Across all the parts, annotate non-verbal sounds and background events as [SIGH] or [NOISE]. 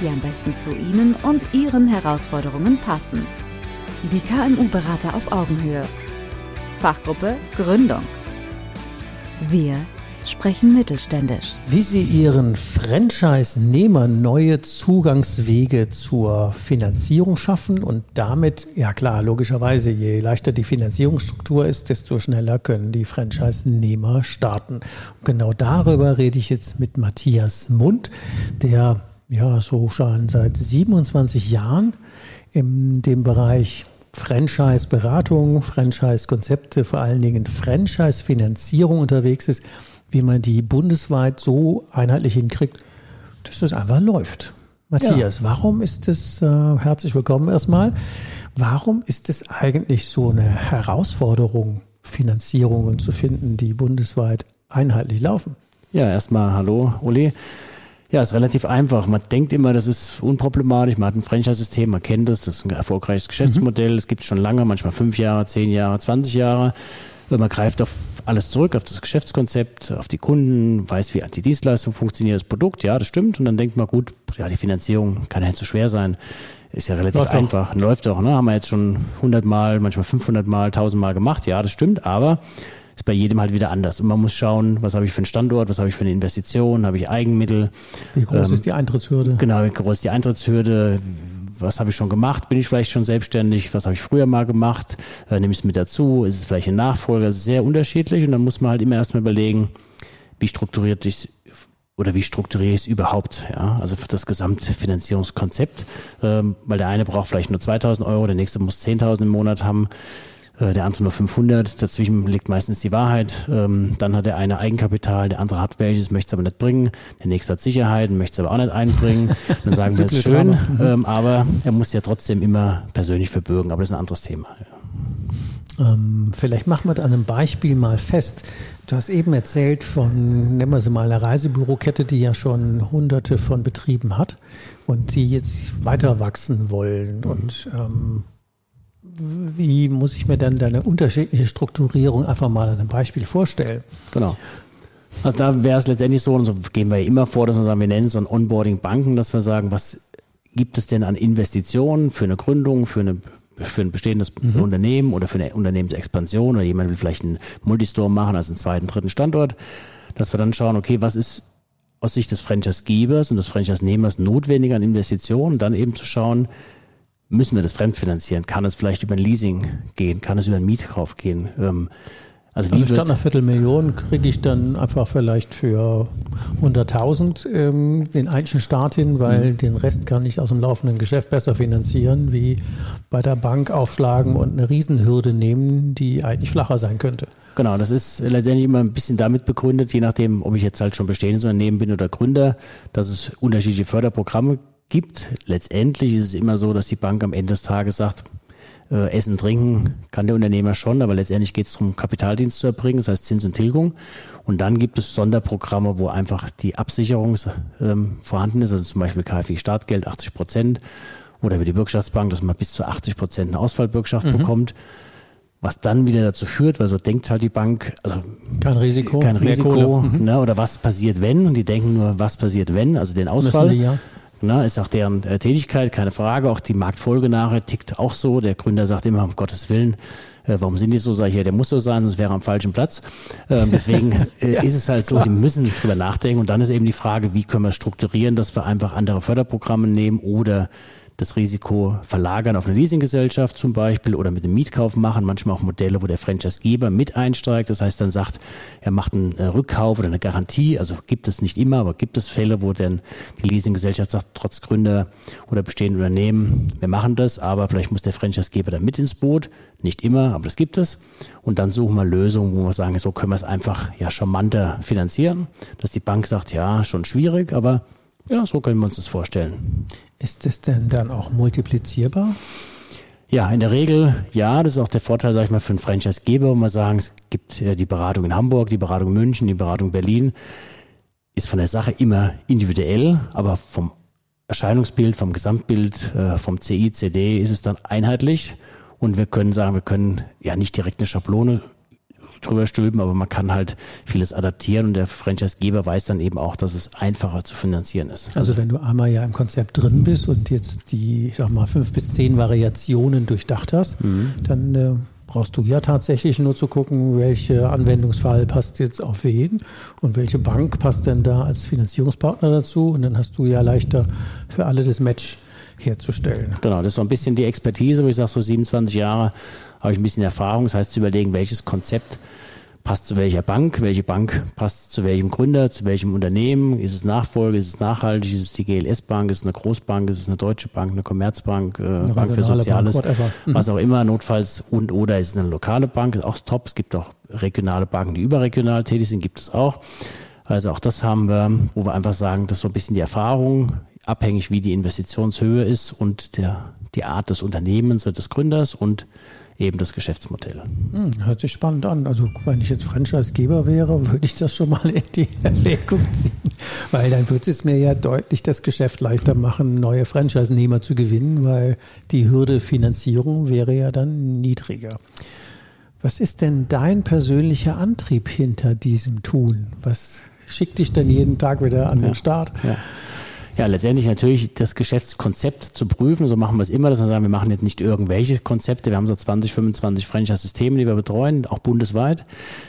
die am besten zu Ihnen und Ihren Herausforderungen passen. Die KMU-Berater auf Augenhöhe. Fachgruppe Gründung. Wir sprechen mittelständisch. Wie Sie Ihren Franchise-Nehmern neue Zugangswege zur Finanzierung schaffen und damit, ja klar, logischerweise, je leichter die Finanzierungsstruktur ist, desto schneller können die Franchise-Nehmer starten. Und genau darüber rede ich jetzt mit Matthias Mund, der ja, so schon seit 27 Jahren in dem Bereich Franchise-Beratung, Franchise-Konzepte, vor allen Dingen Franchise-Finanzierung unterwegs ist, wie man die bundesweit so einheitlich hinkriegt, dass das einfach läuft. Matthias, ja. warum ist es, äh, herzlich willkommen erstmal, warum ist es eigentlich so eine Herausforderung, Finanzierungen zu finden, die bundesweit einheitlich laufen? Ja, erstmal hallo, Uli. Ja, ist relativ einfach. Man denkt immer, das ist unproblematisch. Man hat ein Franchise-System, man kennt das, das ist ein erfolgreiches Geschäftsmodell. Es gibt schon lange, manchmal fünf Jahre, zehn Jahre, 20 Jahre. Man greift auf alles zurück, auf das Geschäftskonzept, auf die Kunden, weiß, wie die Dienstleistung funktioniert, das Produkt. Ja, das stimmt. Und dann denkt man, gut, ja, die Finanzierung kann ja nicht so schwer sein. Ist ja relativ Läuft einfach. Doch. Läuft doch, ne? Haben wir jetzt schon 100 Mal, manchmal 500 Mal, 1000 Mal gemacht. Ja, das stimmt. Aber ist bei jedem halt wieder anders. Und man muss schauen, was habe ich für einen Standort, was habe ich für eine Investition, habe ich Eigenmittel. Wie groß ähm, ist die Eintrittshürde? Genau, wie groß ist die Eintrittshürde? Was habe ich schon gemacht? Bin ich vielleicht schon selbstständig? Was habe ich früher mal gemacht? Äh, nehme ich es mit dazu? Ist es vielleicht ein Nachfolger? Sehr unterschiedlich. Und dann muss man halt immer erstmal überlegen, wie strukturiert ich oder wie strukturiere ich es überhaupt? Ja, also für das Gesamtfinanzierungskonzept, ähm, weil der eine braucht vielleicht nur 2000 Euro, der nächste muss 10.000 im Monat haben. Äh, der andere nur 500. Dazwischen liegt meistens die Wahrheit. Ähm, dann hat der eine Eigenkapital, der andere hat welches, möchte es aber nicht bringen. Der nächste hat Sicherheit, möchte es aber auch nicht einbringen. Dann sagen [LAUGHS] wir, es ist schön, mhm. ähm, aber er muss ja trotzdem immer persönlich verbürgen. Aber das ist ein anderes Thema. Ähm, vielleicht machen wir da an einem Beispiel mal fest. Du hast eben erzählt von, nennen wir sie mal, einer Reisebürokette, die ja schon hunderte von Betrieben hat und die jetzt weiter wachsen wollen. Mhm. Und ähm, wie muss ich mir dann deine unterschiedliche Strukturierung einfach mal an einem Beispiel vorstellen? Genau. Also da wäre es letztendlich so, und so gehen wir immer vor, dass wir sagen, wir nennen es so ein Onboarding Banken, dass wir sagen, was gibt es denn an Investitionen für eine Gründung, für eine für ein bestehendes mhm. Unternehmen oder für eine Unternehmensexpansion oder jemand will vielleicht einen Multistore machen, also einen zweiten, dritten Standort, dass wir dann schauen, okay, was ist aus Sicht des Franchise-Gebers und des Franchise-Nehmers notwendig an Investitionen, dann eben zu schauen, müssen wir das fremdfinanzieren? Kann es vielleicht über ein Leasing gehen? Kann es über einen Mietkauf gehen? Ähm, also, also statt einer Viertelmillion kriege ich dann einfach vielleicht für 100.000 ähm, den einzelnen Start hin, weil mhm. den Rest kann ich aus dem laufenden Geschäft besser finanzieren, wie bei der Bank aufschlagen und eine Riesenhürde nehmen, die eigentlich flacher sein könnte. Genau, das ist letztendlich immer ein bisschen damit begründet, je nachdem, ob ich jetzt halt schon bestehendes Unternehmen bin oder Gründer, dass es unterschiedliche Förderprogramme gibt. Letztendlich ist es immer so, dass die Bank am Ende des Tages sagt, äh, Essen, Trinken kann der Unternehmer schon, aber letztendlich geht es darum, Kapitaldienst zu erbringen, das heißt Zins und Tilgung. Und dann gibt es Sonderprogramme, wo einfach die Absicherung ähm, vorhanden ist, also zum Beispiel KfW Startgeld 80 Prozent oder über die Bürgschaftsbank, dass man bis zu 80 Prozent eine Ausfallbürgschaft mhm. bekommt. Was dann wieder dazu führt, weil so denkt halt die Bank, also kein Risiko, kein Risiko, mhm. ne, oder was passiert wenn? Und die denken nur, was passiert wenn, also den Ausfall. Die, ja. Na, ist auch deren äh, Tätigkeit, keine Frage. Auch die Marktfolge nachher tickt auch so. Der Gründer sagt immer, um Gottes Willen, äh, warum sind die so? Sag ich, ja, der muss so sein, sonst wäre er am falschen Platz. Ähm, deswegen [LAUGHS] äh, ja, ist es halt so, die müssen drüber nachdenken. Und dann ist eben die Frage, wie können wir strukturieren, dass wir einfach andere Förderprogramme nehmen oder das Risiko verlagern auf eine Leasinggesellschaft zum Beispiel oder mit einem Mietkauf machen. Manchmal auch Modelle, wo der Franchisegeber mit einsteigt. Das heißt, dann sagt, er macht einen äh, Rückkauf oder eine Garantie. Also gibt es nicht immer, aber gibt es Fälle, wo dann die Leasinggesellschaft sagt, trotz Gründer oder bestehenden Unternehmen, wir machen das, aber vielleicht muss der Franchisegeber dann mit ins Boot. Nicht immer, aber das gibt es. Und dann suchen wir Lösungen, wo wir sagen, so können wir es einfach ja charmanter finanzieren, dass die Bank sagt, ja, schon schwierig, aber ja, so können wir uns das vorstellen. Ist es denn dann auch multiplizierbar? Ja, in der Regel ja. Das ist auch der Vorteil, sage ich mal, für einen Franchise-Geber, wo wir sagen, es gibt die Beratung in Hamburg, die Beratung in München, die Beratung in Berlin. Ist von der Sache immer individuell, aber vom Erscheinungsbild, vom Gesamtbild, äh, vom CI, CD ist es dann einheitlich. Und wir können sagen, wir können ja nicht direkt eine Schablone drüber stülpen, aber man kann halt vieles adaptieren und der Franchise-Geber weiß dann eben auch, dass es einfacher zu finanzieren ist. Also wenn du einmal ja im Konzept drin bist und jetzt die, ich sag mal, fünf bis zehn Variationen durchdacht hast, mhm. dann äh, brauchst du ja tatsächlich nur zu gucken, welcher Anwendungsfall passt jetzt auf wen und welche Bank passt denn da als Finanzierungspartner dazu und dann hast du ja leichter für alle das Match herzustellen. Genau, das ist so ein bisschen die Expertise, wo ich sage, so 27 Jahre habe ich ein bisschen Erfahrung. Das heißt, zu überlegen, welches Konzept passt zu welcher Bank, welche Bank passt zu welchem Gründer, zu welchem Unternehmen, ist es Nachfolge, ist es nachhaltig, ist es die GLS-Bank, ist es eine Großbank, ist es eine Deutsche Bank, eine Commerzbank, äh, eine Bank für Soziales, Bank, [LAUGHS] was auch immer, notfalls und oder ist es eine lokale Bank, ist auch top. Es gibt auch regionale Banken, die überregional tätig sind, gibt es auch. Also auch das haben wir, wo wir einfach sagen, das ist so ein bisschen die Erfahrung, abhängig wie die Investitionshöhe ist und der, die Art des Unternehmens oder des Gründers und eben das Geschäftsmodell. Hm, hört sich spannend an. Also wenn ich jetzt Franchise-Geber wäre, würde ich das schon mal [LAUGHS] in die Erwägung ziehen, weil dann würde es mir ja deutlich das Geschäft leichter machen, neue Franchise-Nehmer zu gewinnen, weil die Hürde Finanzierung wäre ja dann niedriger. Was ist denn dein persönlicher Antrieb hinter diesem Tun? Was schickt dich denn jeden Tag wieder an ja, den Start? Ja. Ja, letztendlich natürlich das Geschäftskonzept zu prüfen. So machen wir es immer, dass wir sagen, wir machen jetzt nicht irgendwelche Konzepte. Wir haben so 20, 25 Franchise-Systeme, die wir betreuen, auch bundesweit.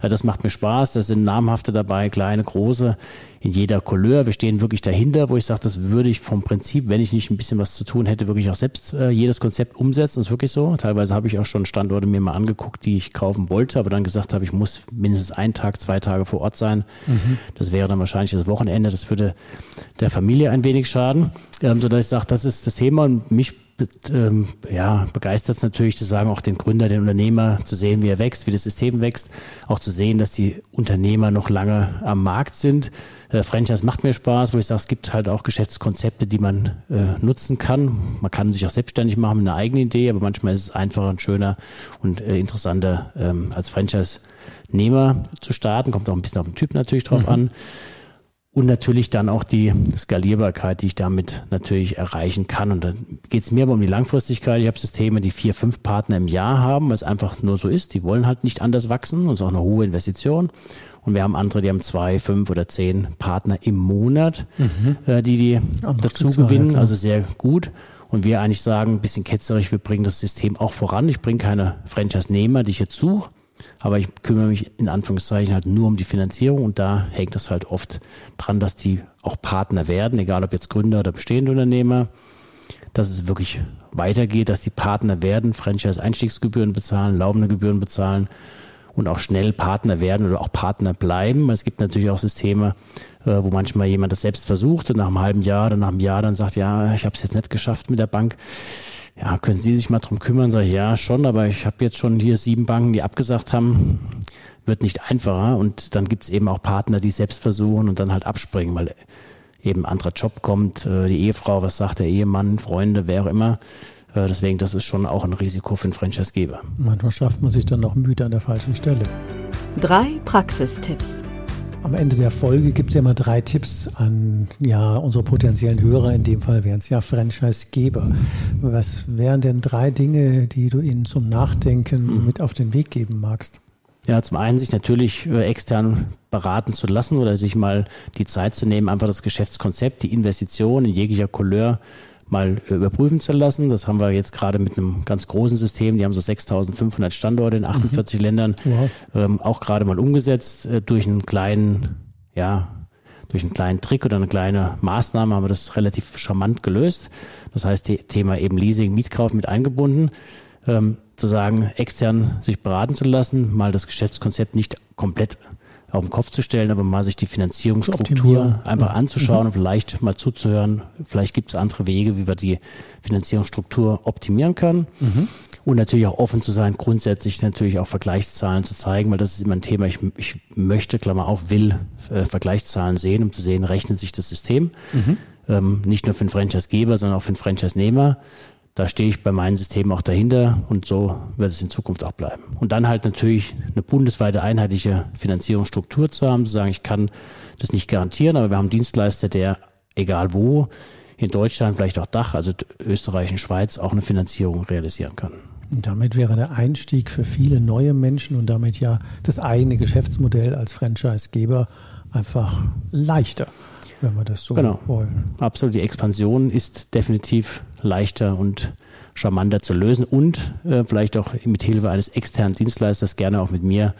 Das macht mir Spaß. Da sind namhafte dabei, kleine, große in jeder Couleur. Wir stehen wirklich dahinter, wo ich sage, das würde ich vom Prinzip, wenn ich nicht ein bisschen was zu tun hätte, wirklich auch selbst äh, jedes Konzept umsetzen. Das ist wirklich so. Teilweise habe ich auch schon Standorte mir mal angeguckt, die ich kaufen wollte, aber dann gesagt habe, ich muss mindestens einen Tag, zwei Tage vor Ort sein. Mhm. Das wäre dann wahrscheinlich das Wochenende. Das würde der Familie ein wenig schaden. Ähm, sodass ich sage, das ist das Thema und mich ähm, ja, begeistert es natürlich zu sagen, auch den Gründer, den Unternehmer zu sehen, wie er wächst, wie das System wächst, auch zu sehen, dass die Unternehmer noch lange am Markt sind. Äh, Franchise macht mir Spaß, wo ich sage, es gibt halt auch Geschäftskonzepte, die man äh, nutzen kann. Man kann sich auch selbstständig machen mit einer eigenen Idee, aber manchmal ist es einfacher und schöner und äh, interessanter ähm, als Franchise-Nehmer zu starten. Kommt auch ein bisschen auf den Typ natürlich drauf mhm. an. Und natürlich dann auch die Skalierbarkeit, die ich damit natürlich erreichen kann. Und dann geht es mir aber um die Langfristigkeit. Ich habe Systeme, die vier, fünf Partner im Jahr haben, weil es einfach nur so ist. Die wollen halt nicht anders wachsen und es ist auch eine hohe Investition. Und wir haben andere, die haben zwei, fünf oder zehn Partner im Monat, mhm. äh, die die dazu gewinnen. Also sehr gut. Und wir eigentlich sagen, ein bisschen ketzerisch, wir bringen das System auch voran. Ich bringe keine Franchise-Nehmer, die ich jetzt suche aber ich kümmere mich in Anführungszeichen halt nur um die Finanzierung und da hängt es halt oft dran, dass die auch Partner werden, egal ob jetzt Gründer oder bestehende Unternehmer, dass es wirklich weitergeht, dass die Partner werden, Franchise-Einstiegsgebühren bezahlen, laufende Gebühren bezahlen und auch schnell Partner werden oder auch Partner bleiben. Es gibt natürlich auch Systeme, äh, wo manchmal jemand das selbst versucht und nach einem halben Jahr oder nach einem Jahr dann sagt, ja, ich habe es jetzt nicht geschafft mit der Bank ja, können Sie sich mal drum kümmern? Sag ich, ja, schon, aber ich habe jetzt schon hier sieben Banken, die abgesagt haben. Wird nicht einfacher. Und dann gibt es eben auch Partner, die selbst versuchen und dann halt abspringen, weil eben ein anderer Job kommt, äh, die Ehefrau, was sagt der Ehemann, Freunde, wer auch immer. Äh, deswegen, das ist schon auch ein Risiko für einen Franchise-Geber. Manchmal schafft man sich dann noch müde an der falschen Stelle. Drei Praxistipps. Am Ende der Folge gibt es ja immer drei Tipps an ja, unsere potenziellen Hörer. In dem Fall wären es ja Franchise-Geber. Was wären denn drei Dinge, die du ihnen zum Nachdenken mhm. mit auf den Weg geben magst? Ja, zum einen sich natürlich äh, extern beraten zu lassen oder sich mal die Zeit zu nehmen, einfach das Geschäftskonzept, die Investition in jeglicher Couleur mal überprüfen zu lassen. Das haben wir jetzt gerade mit einem ganz großen System. Die haben so 6.500 Standorte in 48 mhm. Ländern wow. ähm, auch gerade mal umgesetzt äh, durch einen kleinen, ja, durch einen kleinen Trick oder eine kleine Maßnahme haben wir das relativ charmant gelöst. Das heißt, Thema eben Leasing, Mietkauf mit eingebunden. Ähm, zu sagen, extern sich beraten zu lassen, mal das Geschäftskonzept nicht komplett auf den Kopf zu stellen, aber mal sich die Finanzierungsstruktur einfach ja. anzuschauen mhm. und vielleicht mal zuzuhören. Vielleicht gibt es andere Wege, wie wir die Finanzierungsstruktur optimieren können. Mhm. Und natürlich auch offen zu sein, grundsätzlich natürlich auch Vergleichszahlen zu zeigen, weil das ist immer ein Thema. Ich, ich möchte, Klammer auf, will äh, Vergleichszahlen sehen, um zu sehen, rechnet sich das System. Mhm. Ähm, nicht nur für den Franchise-Geber, sondern auch für den Franchise-Nehmer da stehe ich bei meinen Systemen auch dahinter und so wird es in Zukunft auch bleiben. Und dann halt natürlich eine bundesweite einheitliche Finanzierungsstruktur zu haben, zu sagen, ich kann das nicht garantieren, aber wir haben Dienstleister, der egal wo, in Deutschland, vielleicht auch Dach, also Österreich und Schweiz, auch eine Finanzierung realisieren kann. Und damit wäre der Einstieg für viele neue Menschen und damit ja das eigene Geschäftsmodell als Franchisegeber einfach leichter, wenn wir das so genau. wollen. Absolut. Die Expansion ist definitiv leichter und charmanter zu lösen und äh, vielleicht auch mit Hilfe eines externen Dienstleisters, gerne auch mit mir,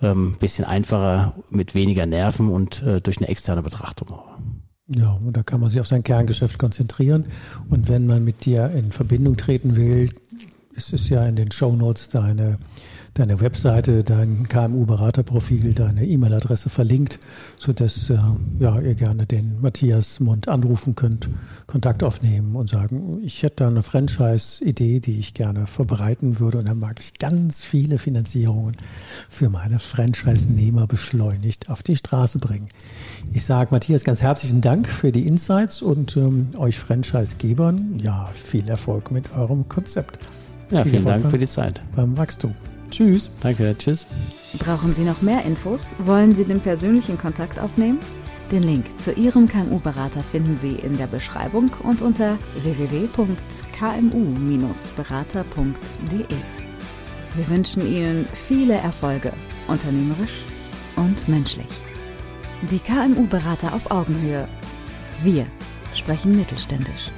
ein ähm, bisschen einfacher, mit weniger Nerven und äh, durch eine externe Betrachtung auch. Ja, und da kann man sich auf sein Kerngeschäft konzentrieren. Und wenn man mit dir in Verbindung treten will, ist es ja in den Show Notes deine deine Webseite, dein KMU-Beraterprofil, deine E-Mail-Adresse verlinkt, sodass äh, ja, ihr gerne den Matthias Mund anrufen könnt, Kontakt aufnehmen und sagen, ich hätte da eine Franchise-Idee, die ich gerne verbreiten würde und dann mag ich ganz viele Finanzierungen für meine Franchise-Nehmer beschleunigt auf die Straße bringen. Ich sage Matthias ganz herzlichen Dank für die Insights und ähm, euch Franchise-Gebern ja viel Erfolg mit eurem Konzept. Ja, vielen Dank für die Zeit. Beim Wachstum. Tschüss. Danke, tschüss. Brauchen Sie noch mehr Infos? Wollen Sie den persönlichen Kontakt aufnehmen? Den Link zu Ihrem KMU-Berater finden Sie in der Beschreibung und unter www.kmu-berater.de. Wir wünschen Ihnen viele Erfolge, unternehmerisch und menschlich. Die KMU-Berater auf Augenhöhe. Wir sprechen mittelständisch.